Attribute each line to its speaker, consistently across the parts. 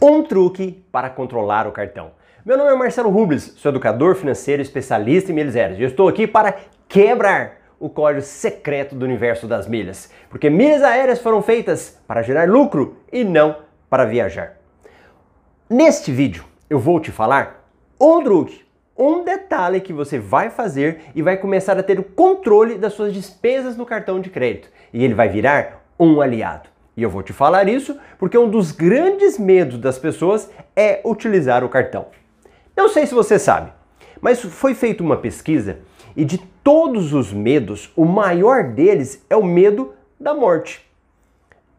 Speaker 1: Um truque para controlar o cartão. Meu nome é Marcelo Rubles, sou educador financeiro especialista em milhas aéreas e eu estou aqui para quebrar o código secreto do universo das milhas, porque milhas aéreas foram feitas para gerar lucro e não para viajar. Neste vídeo eu vou te falar um truque, um detalhe que você vai fazer e vai começar a ter o controle das suas despesas no cartão de crédito e ele vai virar um aliado. E eu vou te falar isso porque um dos grandes medos das pessoas é utilizar o cartão. Não sei se você sabe, mas foi feita uma pesquisa e de todos os medos, o maior deles é o medo da morte.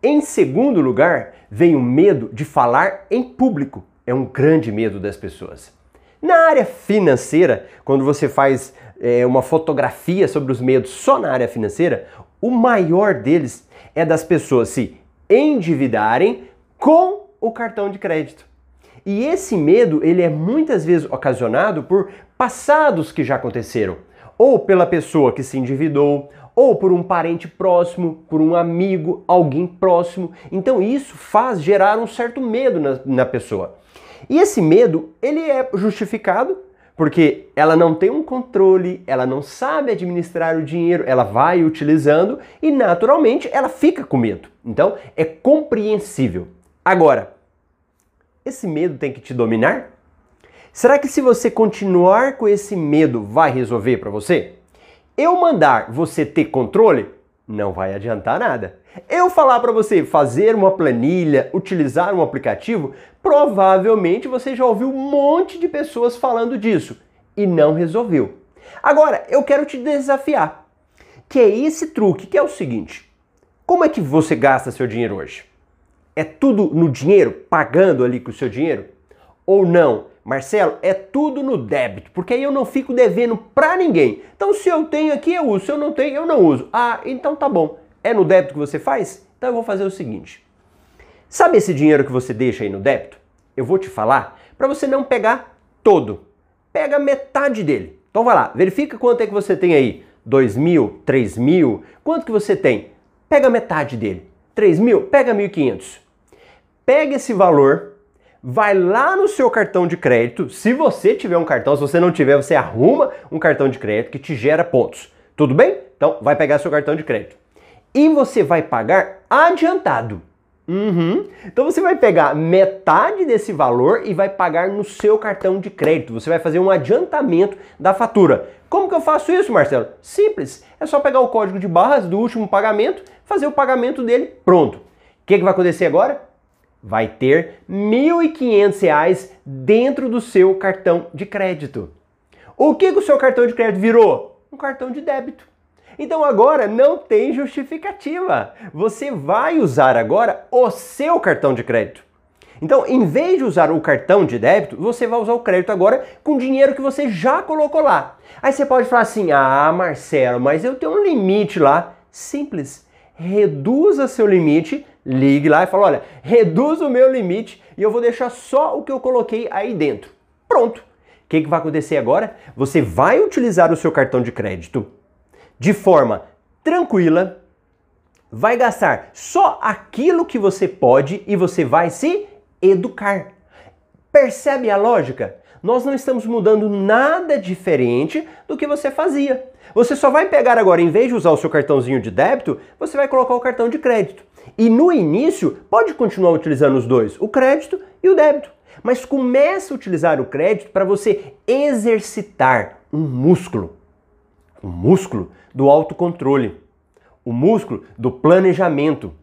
Speaker 1: Em segundo lugar, vem o medo de falar em público. É um grande medo das pessoas. Na área financeira, quando você faz é, uma fotografia sobre os medos só na área financeira, o maior deles é das pessoas se endividarem com o cartão de crédito. E esse medo, ele é muitas vezes ocasionado por passados que já aconteceram, ou pela pessoa que se endividou, ou por um parente próximo, por um amigo, alguém próximo. Então isso faz gerar um certo medo na, na pessoa. E esse medo, ele é justificado porque ela não tem um controle, ela não sabe administrar o dinheiro, ela vai utilizando e naturalmente ela fica com medo. Então é compreensível. Agora, esse medo tem que te dominar? Será que se você continuar com esse medo vai resolver para você? Eu mandar você ter controle não vai adiantar nada. Eu falar para você fazer uma planilha, utilizar um aplicativo, provavelmente você já ouviu um monte de pessoas falando disso e não resolveu. Agora, eu quero te desafiar, que é esse truque, que é o seguinte: como é que você gasta seu dinheiro hoje? É tudo no dinheiro, pagando ali com o seu dinheiro? Ou não? Marcelo, é tudo no débito, porque aí eu não fico devendo para ninguém. Então, se eu tenho aqui, eu uso. Se eu não tenho, eu não uso. Ah, então tá bom. É no débito que você faz? Então eu vou fazer o seguinte. Sabe esse dinheiro que você deixa aí no débito? Eu vou te falar para você não pegar todo. Pega metade dele. Então vai lá, verifica quanto é que você tem aí. 2 mil, 3 mil, quanto que você tem? Pega metade dele. 3 mil, pega 1.500. Pega esse valor, vai lá no seu cartão de crédito. Se você tiver um cartão, se você não tiver, você arruma um cartão de crédito que te gera pontos. Tudo bem? Então vai pegar seu cartão de crédito. E você vai pagar adiantado. Uhum. Então você vai pegar metade desse valor e vai pagar no seu cartão de crédito. Você vai fazer um adiantamento da fatura. Como que eu faço isso, Marcelo? Simples. É só pegar o código de barras do último pagamento, fazer o pagamento dele, pronto. O que, que vai acontecer agora? Vai ter R$ 1.500 dentro do seu cartão de crédito. O que, que o seu cartão de crédito virou? Um cartão de débito. Então agora não tem justificativa. Você vai usar agora o seu cartão de crédito. Então, em vez de usar o cartão de débito, você vai usar o crédito agora com dinheiro que você já colocou lá. Aí você pode falar assim: "Ah, Marcelo, mas eu tenho um limite lá". Simples. Reduza seu limite ligue lá e fala: olha, reduz o meu limite e eu vou deixar só o que eu coloquei aí dentro. Pronto. O que, que vai acontecer agora? Você vai utilizar o seu cartão de crédito de forma tranquila, vai gastar só aquilo que você pode e você vai se educar. Percebe a lógica? Nós não estamos mudando nada diferente do que você fazia. Você só vai pegar agora, em vez de usar o seu cartãozinho de débito, você vai colocar o cartão de crédito. E no início, pode continuar utilizando os dois, o crédito e o débito. Mas comece a utilizar o crédito para você exercitar um músculo. O músculo do autocontrole, o músculo do planejamento,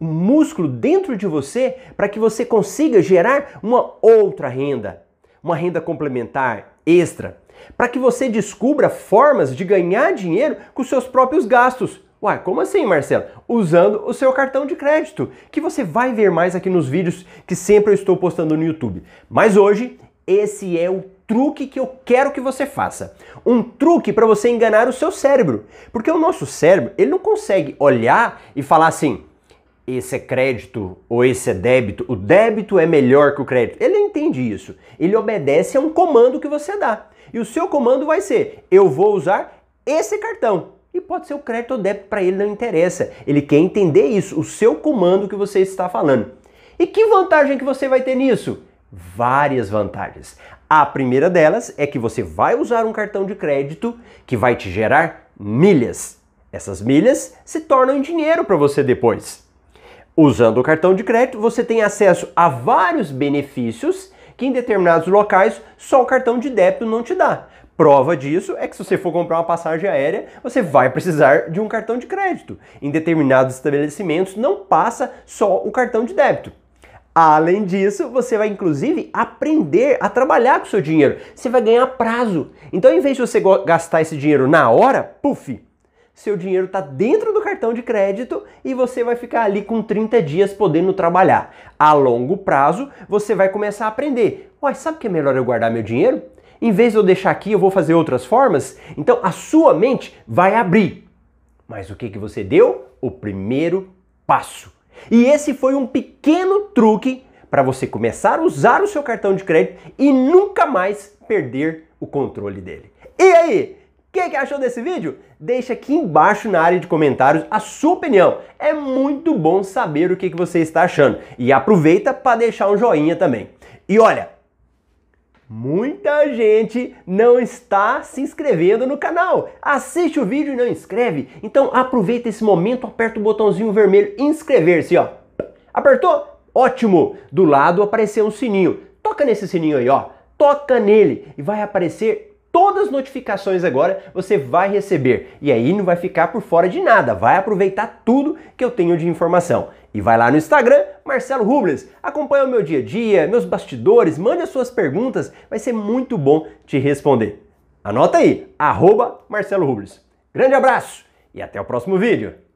Speaker 1: um músculo dentro de você para que você consiga gerar uma outra renda, uma renda complementar, extra, para que você descubra formas de ganhar dinheiro com seus próprios gastos. Uai, como assim, Marcelo? Usando o seu cartão de crédito, que você vai ver mais aqui nos vídeos que sempre eu estou postando no YouTube. Mas hoje, esse é o truque que eu quero que você faça. Um truque para você enganar o seu cérebro. Porque o nosso cérebro, ele não consegue olhar e falar assim: esse é crédito ou esse é débito, o débito é melhor que o crédito. Ele entende isso. Ele obedece a um comando que você dá. E o seu comando vai ser: eu vou usar esse cartão. E pode ser o crédito ou débito para ele, não interessa. Ele quer entender isso, o seu comando que você está falando. E que vantagem que você vai ter nisso? Várias vantagens. A primeira delas é que você vai usar um cartão de crédito que vai te gerar milhas. Essas milhas se tornam dinheiro para você depois. Usando o cartão de crédito, você tem acesso a vários benefícios que em determinados locais só o cartão de débito não te dá. Prova disso é que se você for comprar uma passagem aérea, você vai precisar de um cartão de crédito. Em determinados estabelecimentos não passa só o cartão de débito. Além disso, você vai inclusive aprender a trabalhar com o seu dinheiro. Você vai ganhar prazo. Então, em vez de você gastar esse dinheiro na hora, puf, seu dinheiro está dentro do cartão de crédito e você vai ficar ali com 30 dias podendo trabalhar. A longo prazo, você vai começar a aprender. Ué, sabe que é melhor eu guardar meu dinheiro? Em vez de eu deixar aqui, eu vou fazer outras formas? Então a sua mente vai abrir. Mas o que, que você deu? O primeiro passo. E esse foi um pequeno truque para você começar a usar o seu cartão de crédito e nunca mais perder o controle dele. E aí? O que, que achou desse vídeo? Deixa aqui embaixo na área de comentários a sua opinião. É muito bom saber o que, que você está achando. E aproveita para deixar um joinha também. E olha, Muita gente não está se inscrevendo no canal. Assiste o vídeo e não inscreve. Então aproveita esse momento, aperta o botãozinho vermelho inscrever-se, ó. Apertou? Ótimo! Do lado apareceu um sininho. Toca nesse sininho aí, ó. Toca nele e vai aparecer todas as notificações agora você vai receber. E aí não vai ficar por fora de nada, vai aproveitar tudo que eu tenho de informação. E vai lá no Instagram, Marcelo Rubles. Acompanha o meu dia a dia, meus bastidores, mande as suas perguntas, vai ser muito bom te responder. Anota aí, arroba Marcelo Rubles. Grande abraço e até o próximo vídeo.